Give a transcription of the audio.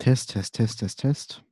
Test, Test, Test, Test, Test.